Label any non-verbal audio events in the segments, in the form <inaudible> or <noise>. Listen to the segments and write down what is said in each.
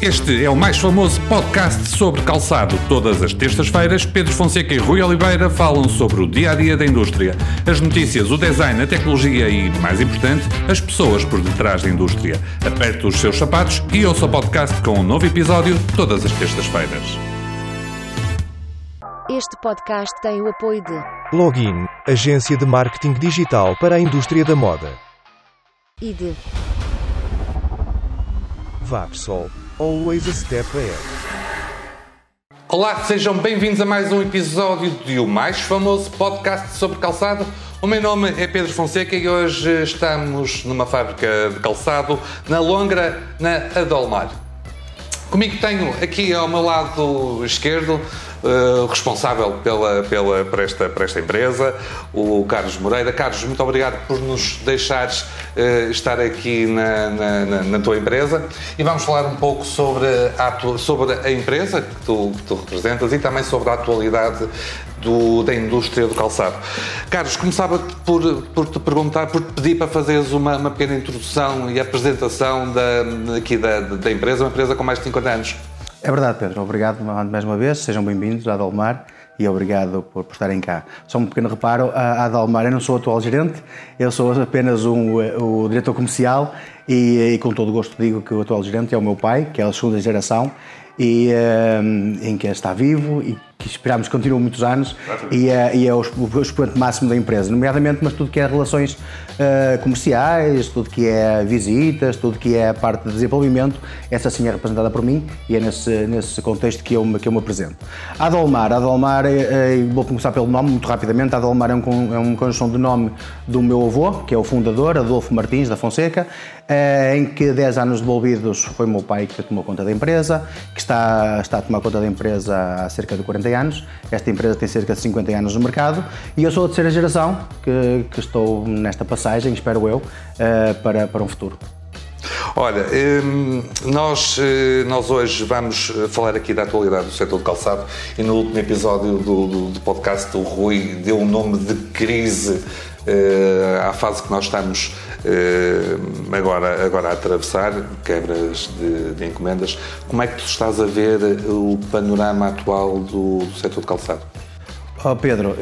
Este é o mais famoso podcast sobre calçado. Todas as terças-feiras, Pedro Fonseca e Rui Oliveira falam sobre o dia a dia da indústria, as notícias, o design, a tecnologia e, mais importante, as pessoas por detrás da indústria. Aperte os seus sapatos e ouça o podcast com um novo episódio todas as terças-feiras. Este podcast tem o apoio de Login, agência de marketing digital para a indústria da moda. e de Vapsol, always a step ahead. Olá, sejam bem-vindos a mais um episódio de o mais famoso podcast sobre calçado. O meu nome é Pedro Fonseca e hoje estamos numa fábrica de calçado na Longra, na Adolmar. Comigo tenho aqui ao meu lado esquerdo eh, responsável pela, pela, por, esta, por esta empresa, o Carlos Moreira. Carlos, muito obrigado por nos deixares eh, estar aqui na, na, na- na tua empresa e vamos falar um pouco sobre a, sobre a empresa que tu, que tu representas e também sobre a atualidade do- da indústria do calçado. Carlos, começava por, por te perguntar, por te pedir para fazeres uma, uma pequena introdução e apresentação da, aqui da, da empresa, uma empresa com mais de 50 anos. É verdade, Pedro. Obrigado mais uma vez. Sejam bem-vindos à Adalmar e obrigado por, por estarem cá. Só um pequeno reparo, a Adalmar, eu não sou o atual gerente, eu sou apenas um, eh, o diretor comercial e, e com todo o gosto digo que o atual gerente é o meu pai, que é a segunda geração e eh, em que está vivo e que esperamos que continue muitos anos e é, e é o, o expoente máximo da empresa, nomeadamente, mas tudo que é relações eh, comerciais, tudo que é visitas, tudo que é parte de desenvolvimento, essa sim é representada por mim e é nesse, nesse contexto que eu, me- que eu me apresento. A Adolmar, a Adolmar, eh, eh, vou começar pelo nome muito rapidamente, a Adolmar é, um, é conjunção de nome do meu avô, que é o fundador, Adolfo Martins da Fonseca, em que 10 anos devolvidos foi o meu pai que tomou conta da empresa, que está, está a tomar conta da empresa há cerca de 40 anos. Esta empresa tem cerca de 50 anos no mercado e eu sou a terceira geração que, que estou nesta passagem, espero eu, eh, para, para um futuro. Olha, hum, nós, eh, nós hoje vamos eh, falar aqui da atualidade do setor do calçado e no último episódio do, do- do podcast o Rui deu o nome de crise eh, à fase que nós estamos agora, agora a atravessar, quebras de, de encomendas. Como é que tu estás a ver o panorama atual do, do setor do calçado? Oh, Pedro,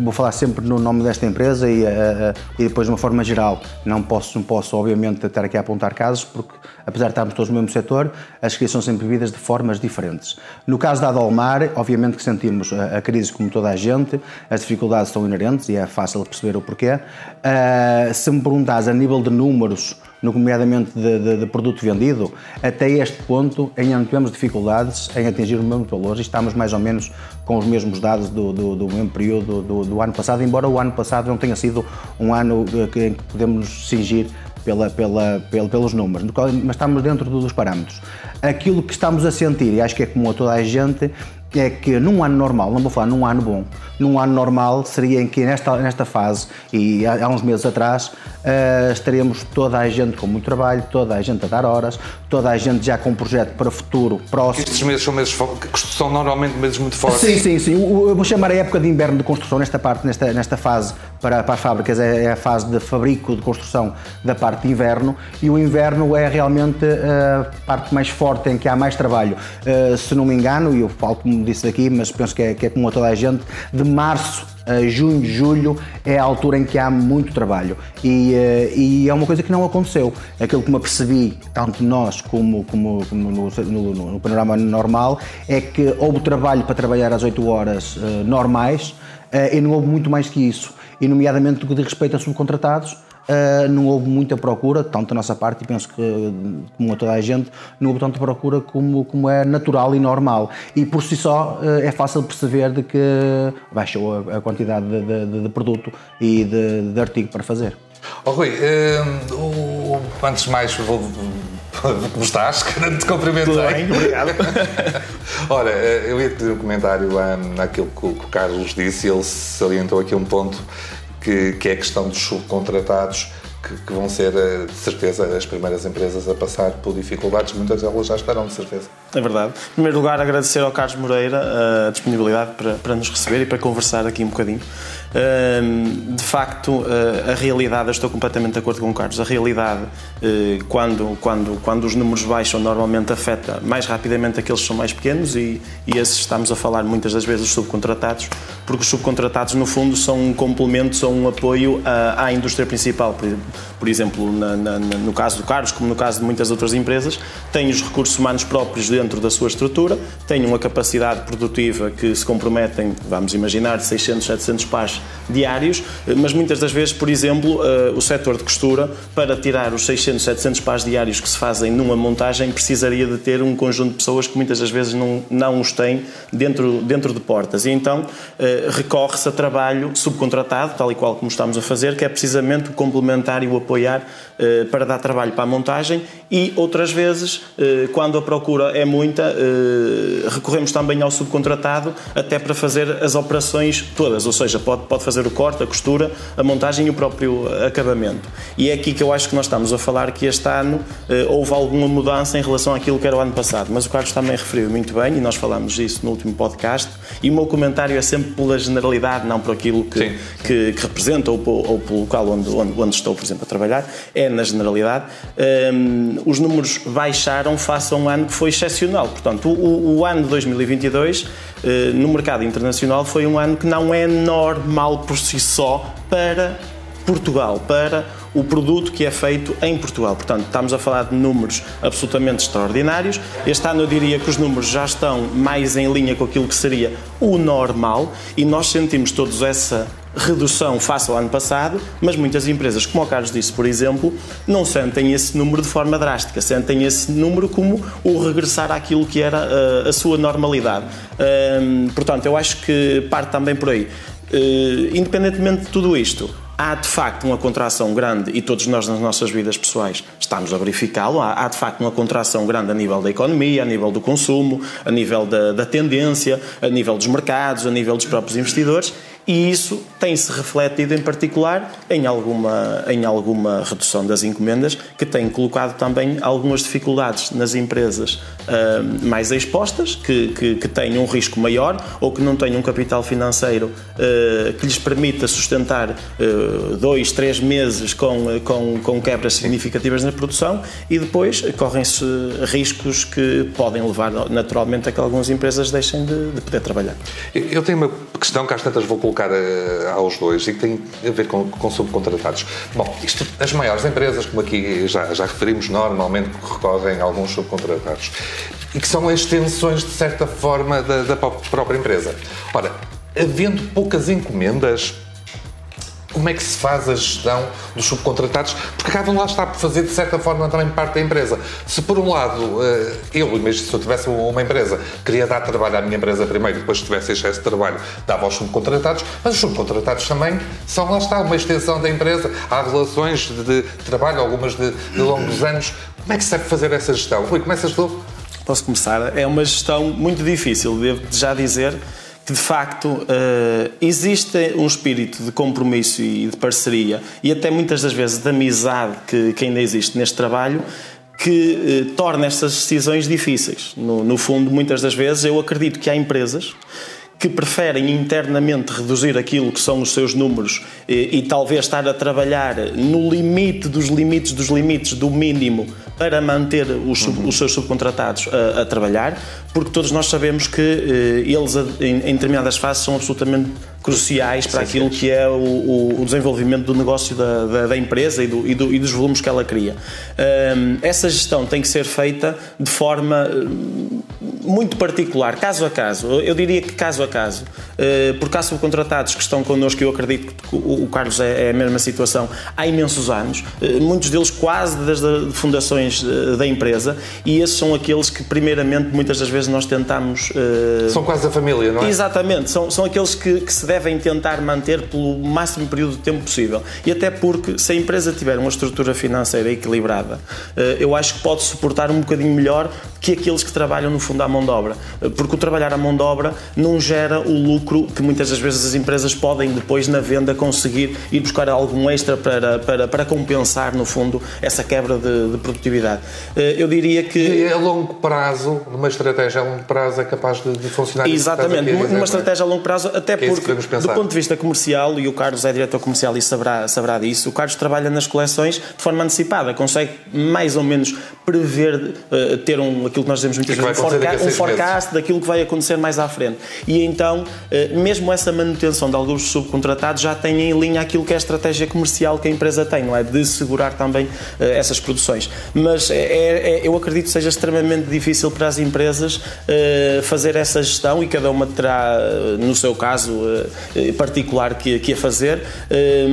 vou falar sempre no nome desta empresa e, eh, eh, e depois de uma forma geral. Não posso, não posso, obviamente, estar aqui a apontar casos, porque apesar de estarmos todos no mesmo setor, as crises são sempre vividas de formas diferentes. No caso da Adolmar, obviamente que sentimos a, a crise como toda a gente, as dificuldades são inerentes e é fácil perceber o porquê. Eh, se me perguntares a nível de números, nomeadamente de, de- de produto vendido, até este ponto ainda não tivemos dificuldades em atingir os mesmos valores e estamos mais ou menos com os mesmos dados do, do- do mesmo período do, do ano passado, embora o ano passado não tenha sido um ano eh, em que podemos nos cingir pela, pela, pel- pelos números, mas estamos dentro dos parâmetros. Aquilo que estamos a sentir, e acho que é comum a toda a gente, é que num ano normal, não vou falar num ano bom, num ano normal seria em que nesta, nesta fase, e há, há uns meses atrás, eh, estaríamos toda a gente com muito trabalho, toda a gente a dar horas, toda a gente já com um projeto para futuro próximo. Estes meses são meses são normalmente meses muito fortes. Sim, sim, sim. Eu vou chamar a época de inverno de construção nesta parte, nesta, nesta fase para, para as fábricas, é, é a fase de fabrico, de construção da parte de inverno e o inverno é realmente a parte mais forte em que há mais trabalho. Eh, se não me engano, e eu falo como disse aqui, mas penso que é, que é como a toda a gente, de março a junho, julho é a altura em que há muito trabalho e, eh, e é uma coisa que não aconteceu. Aquilo que me apercebi, tanto nós como, como, como no, no- no- no panorama normal, é que houve trabalho para trabalhar às 8 horas eh, normais eh, e não houve muito mais que isso. E, nomeadamente, no que diz respeito a subcontratados, Uh, não houve muita procura, tanto da nossa parte, e penso que, como a toda a gente, não houve tanta procura como, como é natural e normal. E por si só uh, é fácil perceber de que baixou a, a quantidade de, de- de produto e de, de artigo para fazer. Oh, Rui, o- antes de mais, vou, como estás? <laughs> Quero te cumprimentar. Tudo bem, obrigado. <laughs> Ora, eh, eu ia te pedir um comentário hum, naquilo que o, que o Carlos disse. Ele salientou aqui um ponto que, que é a questão dos subcontratados que, que, vão ser, eh, de certeza, as primeiras empresas a passar por dificuldades, muitas delas já estarão, de certeza. É verdade. Em primeiro lugar, agradecer ao Carlos Moreira a disponibilidade para, para nos receber e para conversar aqui um bocadinho. De facto, a realidade, eu estou completamente de acordo com o Carlos, a realidade, eh, quando, quando, quando os números baixam, normalmente afeta mais rapidamente aqueles que são mais pequenos e, e esses estamos a falar muitas das vezes dos subcontratados, porque os subcontratados, no fundo, são um complemento, são um apoio à, à indústria principal. Por, exemplo, na, na, no caso do Carlos, como no caso de muitas outras empresas, têm os recursos humanos próprios dentro da sua estrutura, têm uma capacidade produtiva que se comprometem, vamos imaginar, 600, 700 pares diários, mas muitas das vezes, por exemplo, eh, o setor de costura, para tirar os 600, 700 pares diários que se fazem numa montagem, precisaria de ter um conjunto de pessoas que muitas das vezes não, não os têm dentro, dentro de portas. E então eh, recorre-se a trabalho subcontratado, tal e qual como estamos a fazer, que é precisamente o complementar e o apoiar eh, para dar trabalho para a montagem e outras vezes, quando a procura é muita, recorremos também ao subcontratado até para fazer as operações todas, ou seja, pode, pode fazer o corte, a costura, a montagem e o próprio acabamento. E é aqui que eu acho que nós estamos a falar que este ano eh, houve alguma mudança em relação àquilo que era o ano passado. Mas o Carlos também referiu muito bem, e nós falámos disso no último podcast, e o meu comentário é sempre pela generalidade, não por aquilo que, que, que, representa ou, ou pelo local onde, onde, onde, estou, por exemplo, a trabalhar, é na generalidade. Um, ehm, os números baixaram face a um ano que foi excepcional. Portanto, o, o ano de 2022 eh, no mercado internacional foi um ano que não é normal por si só para Portugal, para o produto que é feito em Portugal. Portanto, estamos a falar de números absolutamente extraordinários. Este ano eu diria que os números já estão mais em linha com aquilo que seria o normal e nós sentimos todos essa redução face ao ano passado, mas muitas empresas, como o Carlos disse, por exemplo, não sentem esse número de forma drástica, sentem esse número como o regressar àquilo que era a, eh, a sua normalidade. Portanto, eu acho que parte também por aí. Uh, independentemente de tudo isto, há de facto uma contração grande, e todos nós nas nossas vidas pessoais estamos a verificá-lo, há, há, de facto uma contração grande a nível da economia, a nível do consumo, a nível da, da tendência, a nível dos mercados, a nível dos próprios investidores, e isso tem-se refletido em particular em alguma, em alguma redução das encomendas, que tem colocado também algumas dificuldades nas empresas uh, mais expostas, que, que, que, têm um risco maior ou que não têm um capital financeiro uh, que lhes permita sustentar uh, dois, três meses com, com, com quebras significativas na produção e depois correm-se riscos que podem levar naturalmente a que algumas empresas deixem de, de poder trabalhar. Eu tenho uma questão que às tantas vou colocar colocar uh, aos dois e que tem a ver com, com subcontratados. Bom, isto, as maiores empresas, como aqui já, já referimos, normalmente recorrem a alguns subcontratados e que são extensões, de certa forma, da, da própria empresa. Ora, havendo poucas encomendas, como é que se faz a gestão dos subcontratados, porque acabam lá estar por fazer, de certa forma, também parte da empresa. Se, por um lado, eh, eu, mesmo se eu tivesse uma empresa, queria dar trabalho à minha empresa primeiro, depois, se tivesse excesso de trabalho, dava aos subcontratados, mas os subcontratados também são, lá está, uma extensão da empresa. Há relações de, trabalho, algumas de, de longos anos. Como é que se deve fazer essa gestão? Rui, começas tu? Posso começar? É uma gestão muito difícil, devo já dizer que de facto uh, existe um espírito de compromisso e de parceria e até muitas das vezes de amizade que, que ainda existe neste trabalho que uh, torna estas decisões difíceis. No, no fundo, muitas das vezes eu acredito que há empresas que preferem internamente reduzir aquilo que são os seus números e, e, talvez estar a trabalhar no limite dos limites dos limites do mínimo para manter os, uhum. os seus subcontratados a, a, trabalhar, porque todos nós sabemos que eh, eles, em, em, determinadas fases, são absolutamente cruciais para sim, aquilo sim. que é o, o, desenvolvimento do negócio da, da, da empresa e, do, e, do, e, dos volumes que ela cria. Um, essa gestão tem que ser feita de forma muito particular, caso a caso. Eu diria que caso a caso. Uh, porque há subcontratados que estão connosco, eu acredito que o, Carlos é, é, a mesma situação, há imensos anos, uh, muitos deles quase desde as fundações uh, da empresa, e esses são aqueles que, primeiramente, muitas das vezes nós tentamos. São quase a família, não é? Exatamente, são, são aqueles que, que se devem tentar manter pelo máximo período de tempo possível. E até porque, se a empresa tiver uma estrutura financeira equilibrada, eu acho que pode suportar um bocadinho melhor que aqueles que trabalham no fundo à mão de obra, porque o trabalhar à mão de obra não gera o lucro que muitas das vezes as empresas podem depois na venda conseguir ir buscar algum extra para, para, para compensar, no fundo, essa quebra de, de produtividade. Eh, eu diria que. E a longo prazo, numa estratégia a longo prazo, é capaz de, de funcionar Exatamente, numa estratégia a longo prazo, até é porque, do ponto de vista comercial, e o Carlos é diretor comercial e saberá, saberá disso, o Carlos trabalha nas coleções de forma antecipada, consegue mais ou menos prever, uh, ter um, aquilo que nós dizemos muitas vezes, um, forecast, um forecast daquilo que vai acontecer mais à frente. E então, uh, mesmo essa manutenção de alguns subcontratados já tem em linha aquilo que é a estratégia comercial que a empresa tem, não é? De segurar também uh, essas produções. Mas é, é, eu acredito que seja extremamente difícil para as empresas fazer essa gestão e cada uma terá, no seu caso particular, que, que a fazer,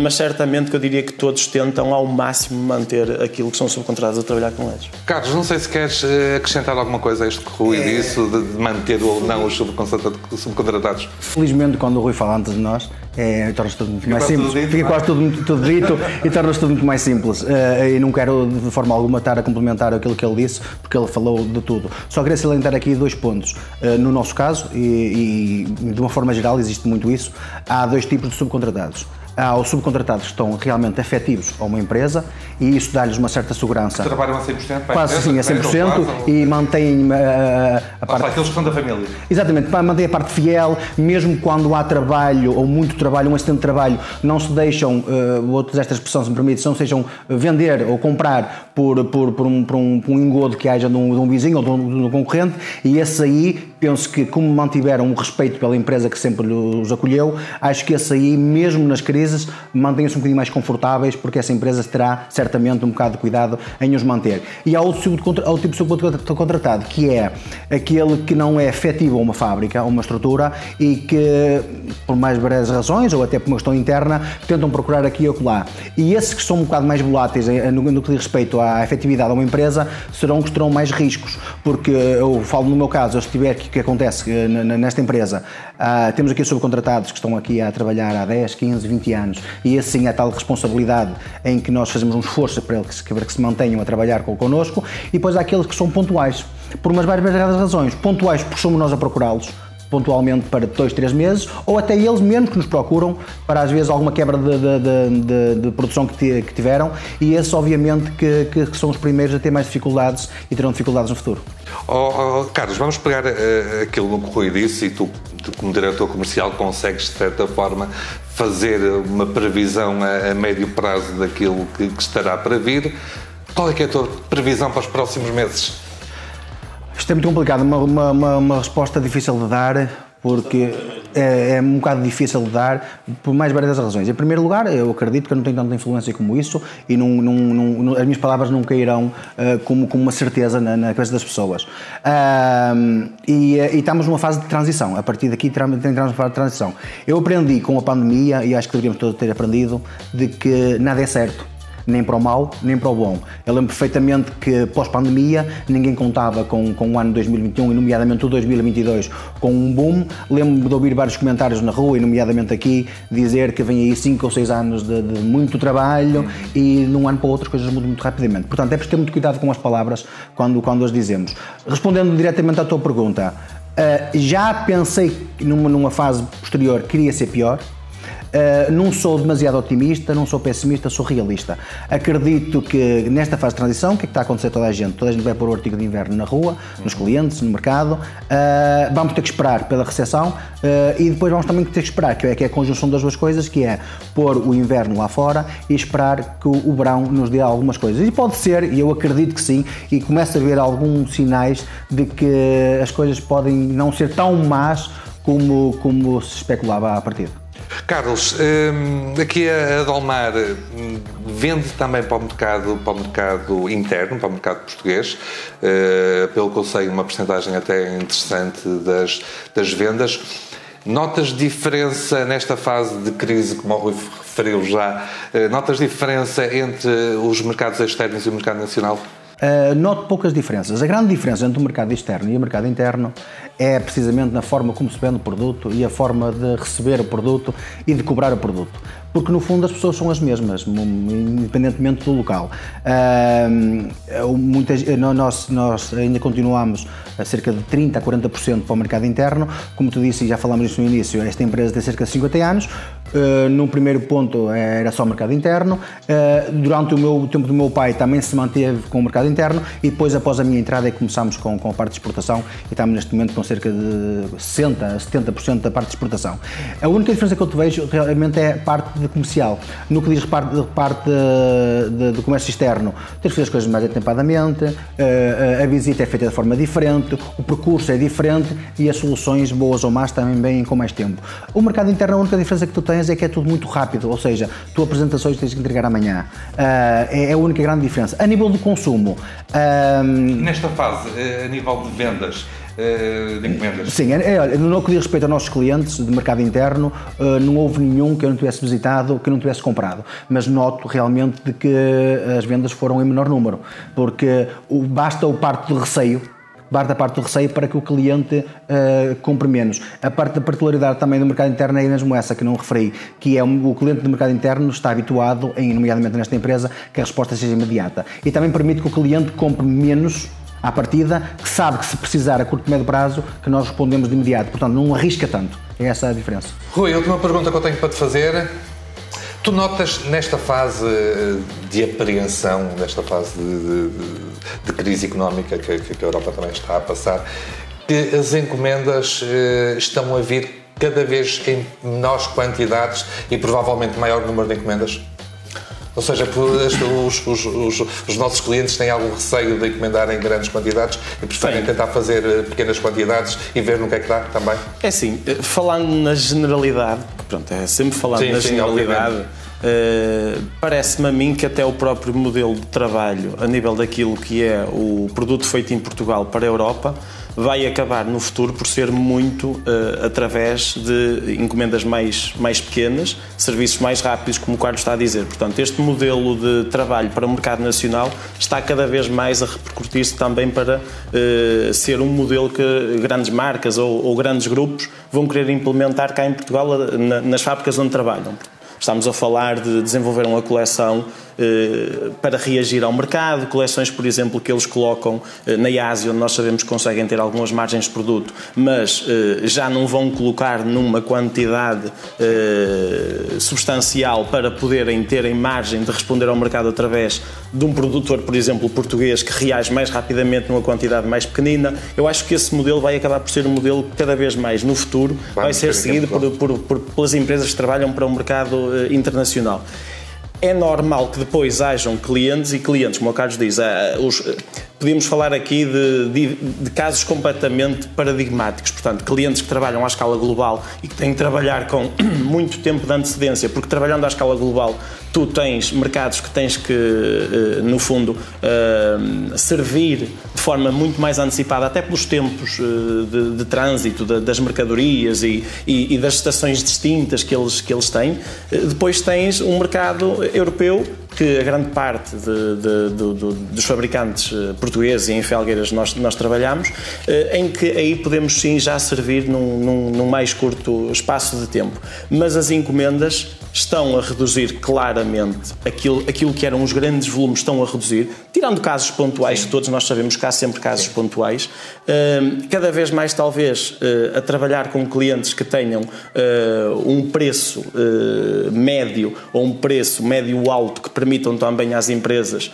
mas certamente que eu diria que todos tentam ao máximo manter aquilo que são subcontratados a trabalhar com eles. Carlos, não sei se queres eh, acrescentar alguma coisa a isto que o Rui é... disse, de manter ou não os subcontratados. Felizmente, quando o Rui fala antes de nós, é, torna-se tudo muito Fica mais simples. Dito, Fica é? quase tudo, tudo dito e torna-se tudo muito mais simples. Uh, e não quero de forma alguma estar a complementar aquilo que ele disse, porque ele falou de tudo. Só queria salientar aqui dois pontos. Uh, no nosso caso, e, e de uma forma geral existe muito isso, há dois tipos de subcontratados há os subcontratados que estão realmente efetivos a uma empresa e isso dá-lhes uma certa segurança. Que trabalham a 100%? Para Quase sim, a 100% e mantêm uh, a parte... Aqueles que são da família. Exatamente, mantêm a parte fiel, mesmo quando há trabalho ou muito trabalho, um acidente de trabalho, não se deixam, uh, vou utilizar esta expressão se me permite, não se deixam vender ou comprar por, por, por, um, por um, por um engodo que haja de um, de um vizinho ou de um, de um concorrente e esse aí penso que como mantiveram o respeito pela empresa que sempre os acolheu, acho que esse aí, mesmo nas crises, mantêm-se um bocadinho mais confortáveis, porque essa empresa terá certamente um bocado de cuidado em os manter. E há outro, tipo de, outro tipo de subcontratado, que é aquele que não é efetivo a uma fábrica, a uma estrutura, e que, por mais várias razões, ou até por uma questão interna, tentam procurar aqui e acolá. E esses que são um bocado mais voláteis no, no que diz respeito à efetividade a uma empresa, serão os que terão mais riscos, porque eu falo no meu caso, se tiver que que acontece eh, nesta empresa. Uh, temos aqui subcontratados que estão aqui a trabalhar há 10, 15, 20 anos e assim é tal responsabilidade em que nós fazemos um esforço para eles que, que se mantenham a trabalhar connosco e depois há aqueles que são pontuais, por umas várias razões. Pontuais porque somos nós a procurá-los, pontualmente para dois, três meses, ou até eles mesmos que nos procuram para às vezes alguma quebra de, de, de, de produção que, que, tiveram, e esses obviamente que, que, são os primeiros a ter mais dificuldades e terão dificuldades no futuro. Oh, oh, Carlos, vamos pegar uh, aquilo que o Rui disse e tu, como diretor comercial, consegues de certa forma fazer uma previsão a, a médio prazo daquilo que, que estará para vir. Qual é, é a tua previsão para os próximos meses? Isto é muito complicado, uma, uma, uma resposta difícil de dar, porque é, é, um bocado difícil de dar por mais várias razões. Em primeiro lugar, eu acredito que eu não tenho tanta influência como isso e não, não, não, as minhas palavras não cairão uh, como, como uma certeza na, na cabeça das pessoas. Uh, e, e, estamos numa fase de transição. A partir daqui entramos numa fase de transição. Eu aprendi com a pandemia, e acho que deveríamos todos ter aprendido, de que nada é certo nem para o mau, nem para o bom. Eu lembro perfeitamente que pós-pandemia ninguém contava com, com o ano 2021 e nomeadamente o 2022 com um boom. Lembro-me de ouvir vários comentários na rua e nomeadamente aqui dizer que vem aí 5 ou 6 anos de, de, muito trabalho e de um ano para o outro as coisas mudam muito rapidamente. Portanto, é preciso ter muito cuidado com as palavras quando, quando as dizemos. Respondendo diretamente à tua pergunta, uh, já pensei numa, numa fase posterior que queria ser pior, Uh, não sou demasiado otimista, não sou pessimista, sou realista. Acredito que nesta fase de transição, o que é que está a acontecer a toda a gente? Toda a gente vai pôr o artigo de inverno na rua, nos clientes, no mercado. Uh, vamos ter que esperar pela recessão uh, e depois vamos também ter que esperar, que é, que é a conjunção das duas coisas, que é pôr o inverno lá fora e esperar que o, o verão nos dê algumas coisas. E pode ser, e eu acredito que sim, e começa a haver alguns sinais de que as coisas podem não ser tão más como, como se especulava a partir. Carlos, hum, aqui a Dolmar hum, vende também para o mercado, para o mercado interno, para o mercado português, eh, pelo que eu sei, uma porcentagem até interessante das, das vendas. Notas diferença nesta fase de crise, como o Rui referiu já, eh, notas diferença entre os mercados externos e o mercado nacional? Uh, noto poucas diferenças. A grande diferença entre o mercado externo e o mercado interno é precisamente na forma como se vende o produto e a forma de receber o produto e de cobrar o produto. Porque no fundo as pessoas são as mesmas, independentemente do local. muitas, nós, nós ainda continuamos a cerca de 30% a 40% para o mercado interno. Como tu disse, e já falámos isso no início, esta empresa tem cerca de 50 anos. Uh, num primeiro ponto era só o mercado interno. Uh, durante o, meu, o tempo do meu pai também se manteve com o mercado interno e depois, após a minha entrada, é começámos com, com a parte de exportação e estamos neste momento com cerca de 60% a 70% da parte de exportação. A única diferença que eu te vejo realmente é a parte comercial. No que diz parte, parte de, de comércio externo, tens de fazer as coisas mais atempadamente, uh, a visita é feita de forma diferente, o percurso é diferente e as soluções, boas ou más, também vêm com mais tempo. O mercado interno, a única diferença que tu tens é que é tudo muito rápido, ou seja, tu apresentações tens que entregar amanhã. É, a única grande diferença. A nível do consumo. Uh, Nesta fase, eh, a nível de vendas, eh, de encomendas? Sim, é, é, no que diz respeito aos nossos clientes de mercado interno, eh, não houve nenhum que eu não tivesse visitado, que eu não tivesse comprado. Mas noto realmente de que as vendas foram em menor número, porque basta o parte do receio da parte do receio para que o cliente uh, compre menos. A parte da particularidade também do mercado interno é mesmo essa que não referi, que é o cliente do mercado interno está habituado, em, nomeadamente nesta empresa, que a resposta seja imediata. E também permite que o cliente compre menos à partida, que sabe que se precisar a curto e médio prazo, que nós respondemos de imediato. Portanto, não arrisca tanto. É essa a diferença. Rui, a última pergunta que eu tenho para te fazer. Tu notas nesta fase de apreensão, nesta fase de, de, de crise económica que, que, a Europa também está a passar, que as encomendas eh, estão a vir cada vez em menores quantidades e provavelmente maior número de encomendas? Ou seja, os, os, os, os, nossos clientes têm algum receio de encomendar em grandes quantidades e preferem Sim. tentar fazer eh, pequenas quantidades e ver no que é que dá também? É assim, eh, falando na generalidade, pronto, é sempre falando sim, na sim, generalidade. Uh, Parece-me a mim que até o próprio modelo de trabalho, a nível daquilo que é o produto feito em Portugal para a Europa, vai acabar no futuro por ser muito uh, através de encomendas mais, mais pequenas, serviços mais rápidos, como o Carlos está a dizer. Portanto, este modelo de trabalho para o mercado nacional está cada vez mais a repercutir-se também para uh, ser um modelo que grandes marcas ou, ou, grandes grupos vão querer implementar cá em Portugal na, nas fábricas onde trabalham. Estamos a falar de desenvolver uma coleção para reagir ao mercado, coleções, por exemplo, que eles colocam eh, na Ásia, onde nós sabemos que conseguem ter algumas margens de produto, mas eh, já não vão colocar numa quantidade substancial para poderem terem margem de responder ao mercado através de um produtor, por exemplo, português, que reage mais rapidamente numa quantidade mais pequenina. Eu acho que esse modelo vai acabar por ser um modelo que cada vez mais no futuro. Vai, vai ser seguido por, por, por, pelas empresas que trabalham para o um mercado internacional é normal que depois hajam clientes e clientes, como o Carlos diz, eh, os, podíamos falar aqui de, de, de, casos completamente paradigmáticos, portanto, clientes que trabalham à escala global e que têm que trabalhar com <clears throat> muito tempo de antecedência, porque trabalhando à escala global tu tens mercados que tens que, eh, no fundo, eh, servir forma muito mais antecipada, até pelos tempos eh, de, de trânsito das mercadorias e, e, e, das estações distintas que eles, que eles têm. Depois tens um mercado europeu que a grande parte de, de, dos fabricantes portugueses e em Felgueiras nós, nós trabalhamos, em que aí podemos sim já servir num, num, num mais curto espaço de tempo. Mas as encomendas estão a reduzir claramente aquilo, aquilo que eram os grandes volumes, estão a reduzir, tirando casos pontuais, Sim. todos nós sabemos que há sempre casos Sim. pontuais, uh, cada vez mais talvez uh, a trabalhar com clientes que tenham uh, um preço eh, médio ou um preço médio alto que permitam também às empresas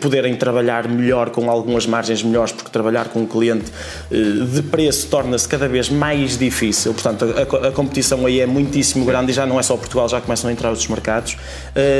poderem trabalhar melhor com algumas margens melhores, porque trabalhar com um cliente de preço torna-se cada vez mais difícil, portanto a, a, competição aí é muitíssimo grande e já não é só Portugal já começam a entrar outros mercados.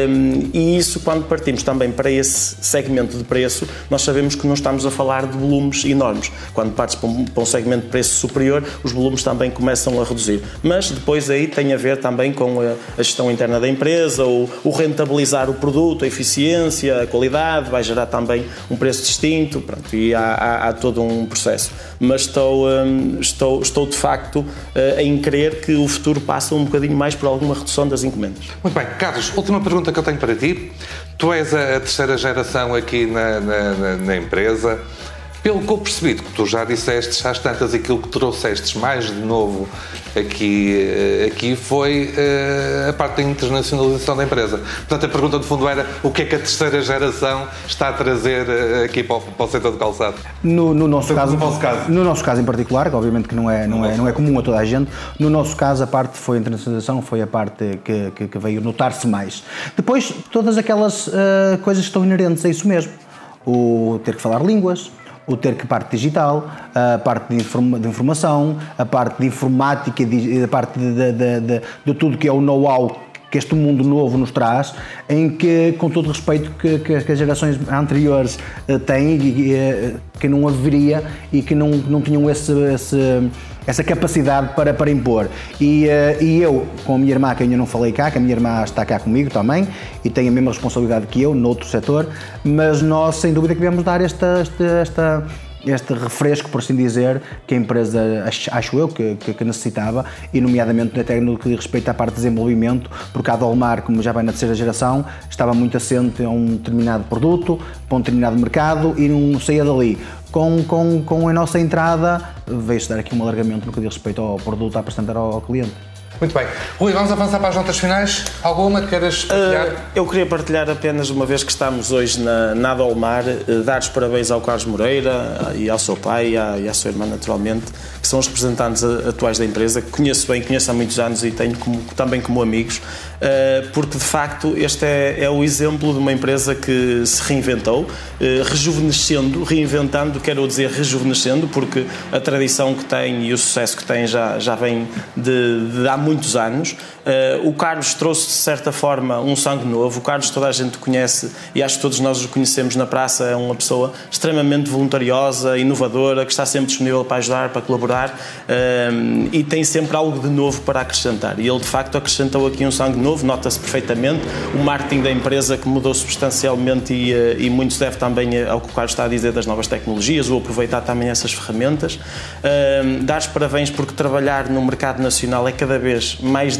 Um, e isso, quando partimos também para esse segmento de preço, nós sabemos que não estamos a falar de volumes enormes. Quando partes para um, para um segmento de preço superior, os volumes também começam a reduzir. Mas depois aí tem a ver também com a, a gestão interna da empresa, o, o, rentabilizar o produto, a eficiência, a qualidade, vai gerar também um preço distinto, pronto, e há, há, há todo um processo. Mas estou, um, estou, estou de facto uh, em crer que o futuro passa um bocadinho mais por alguma redução das encomendas. Muito bem, Carlos, última pergunta que eu tenho para ti. Tu és a terceira geração aqui na, na, na, na empresa. Pelo que eu percebi, que tu já disseste às tantas aquilo que trouxestes mais de novo aqui, eh, aqui foi uh, a parte da internacionalização da empresa. Portanto, a pergunta de fundo era o que é que a terceira geração está a trazer uh, aqui para o, para o setor do calçado? No, no nosso No caso, vosso caso. no nosso caso em particular, que obviamente que não é, não, é, não é comum a toda a gente, no nosso caso a parte foi a internacionalização, foi a parte que, que, que veio notar-se mais. Depois, todas aquelas uh, coisas que estão inerentes a isso mesmo. O ter que falar línguas, o ter que parte digital, a parte de, informa de informação, a parte de informática, e a parte de, de, de, tudo que é o know-how que este mundo novo nos traz, em que, com todo o respeito que, que, que as gerações anteriores uh, têm, e, uh, que não haveria e que não, não tinham esse, esse essa capacidade para, para impor. E, uh, e eu, com a minha irmã, que ainda não falei cá, que a minha irmã está cá comigo também e tem a mesma responsabilidade que eu, noutro setor, mas nós, sem dúvida, que devemos dar esta, esta, esta este refresco, por assim dizer, que a empresa, acho eu, que, que, que necessitava, e nomeadamente até no que diz respeito à parte de desenvolvimento, porque a Dolmar, como já vai na terceira geração, estava muito assente a um determinado produto, para um determinado mercado e não saía dali. Com, com, com a nossa entrada, veio-se dar aqui um alargamento no que diz respeito ao produto a apresentar ao cliente. Muito bem. Rui, vamos avançar para as notas finais. Alguma que queiras partilhar? Uh, eu queria partilhar apenas, uma vez que estamos hoje na, na Dolmar, uh, dar os parabéns ao Carlos Moreira e ao seu pai e à, e à sua irmã, naturalmente, que são os representantes atuais da empresa, que conheço bem, conheço há muitos anos e tenho como, também como amigos, uh, porque de facto este é, é, o exemplo de uma empresa que se reinventou, rejuvenescendo, reinventando, quero dizer rejuvenescendo, porque a tradição que tem e o sucesso que tem já, já vem de, de há muitos anos. Uh, o Carlos trouxe, de certa forma, um sangue novo. O Carlos toda a gente conhece e acho que todos nós o conhecemos na praça. É uma pessoa extremamente voluntariosa, inovadora, que está sempre disponível para ajudar, para colaborar uh, e tem sempre algo de novo para acrescentar. E ele, de facto, acrescentou aqui um sangue novo, nota-se perfeitamente. O marketing da empresa que mudou substancialmente e, uh, e muito se deve também ao que o Carlos está a dizer das novas tecnologias, ou aproveitar também essas ferramentas. Dar os parabéns porque trabalhar no mercado nacional é cada vez mais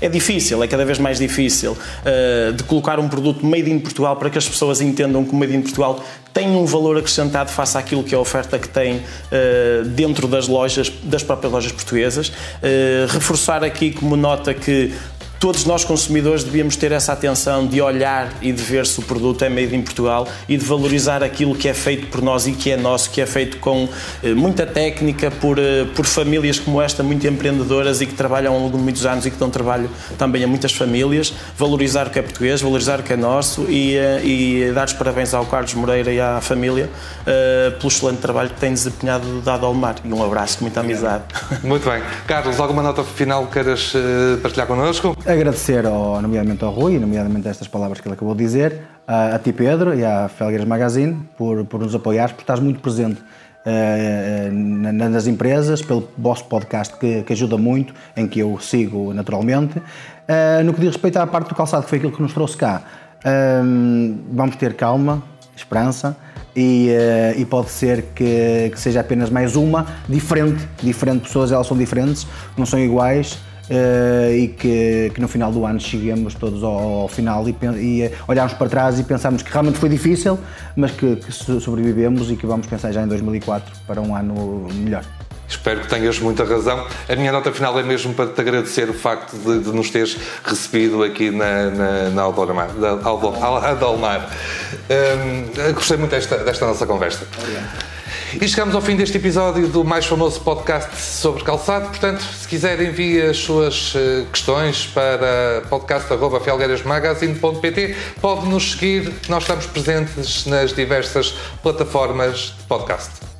é difícil, é cada vez mais difícil uh, de colocar um produto made in Portugal para que as pessoas entendam que o made in Portugal tem um valor acrescentado face àquilo que é a oferta que tem uh, dentro das lojas, das próprias lojas portuguesas. Uh, reforçar aqui como nota que todos nós consumidores devíamos ter essa atenção de olhar e de ver se o produto é made in Portugal e de valorizar aquilo que é feito por nós e que é nosso, que é feito com eh, muita técnica, por, eh, por famílias como esta, muito empreendedoras e que trabalham ao longo de muitos anos e que dão trabalho também a muitas famílias. Valorizar o que é português, valorizar o que é nosso e, eh, e dar os parabéns ao Carlos Moreira e à família pelo excelente trabalho que tem desempenhado dado ao mar. E um abraço, muita amizade. Muito bem. Carlos, alguma nota final que queiras partilhar connosco? Agradecer, ao, nomeadamente ao Rui, nomeadamente estas palavras que ele acabou de dizer, a, a ti, Pedro, e à Felgueiras Magazine, por, por nos apoiares, por estás muito presente uh, nas empresas, pelo vosso podcast que, que, ajuda muito, em que eu sigo naturalmente. Uh, no que diz respeito à parte do calçado, que foi aquilo que nos trouxe cá, uh, vamos ter calma, esperança, e, e, pode ser que, que, seja apenas mais uma diferente, diferente pessoas, elas são diferentes, não são iguais, Uh, e que, que, no final do ano cheguemos todos ao, ao final e, e eh, olharmos para trás e pensarmos que realmente foi difícil, mas que, que, sobrevivemos e que vamos pensar já em 2004 para um ano melhor. Espero que tenhas muita razão. A minha nota final é mesmo para te agradecer o facto de, de nos teres recebido aqui na, na, na Aldolmar. Aldolmar. Um, gostei muito desta, desta nossa conversa. Obrigado. E chegamos ao fim deste episódio do mais famoso podcast sobre calçado. Portanto, se quiserem envie as suas eh, questões para podcast.felgueirasmagazine.pt Pode nos seguir, nós estamos presentes nas diversas plataformas de podcast.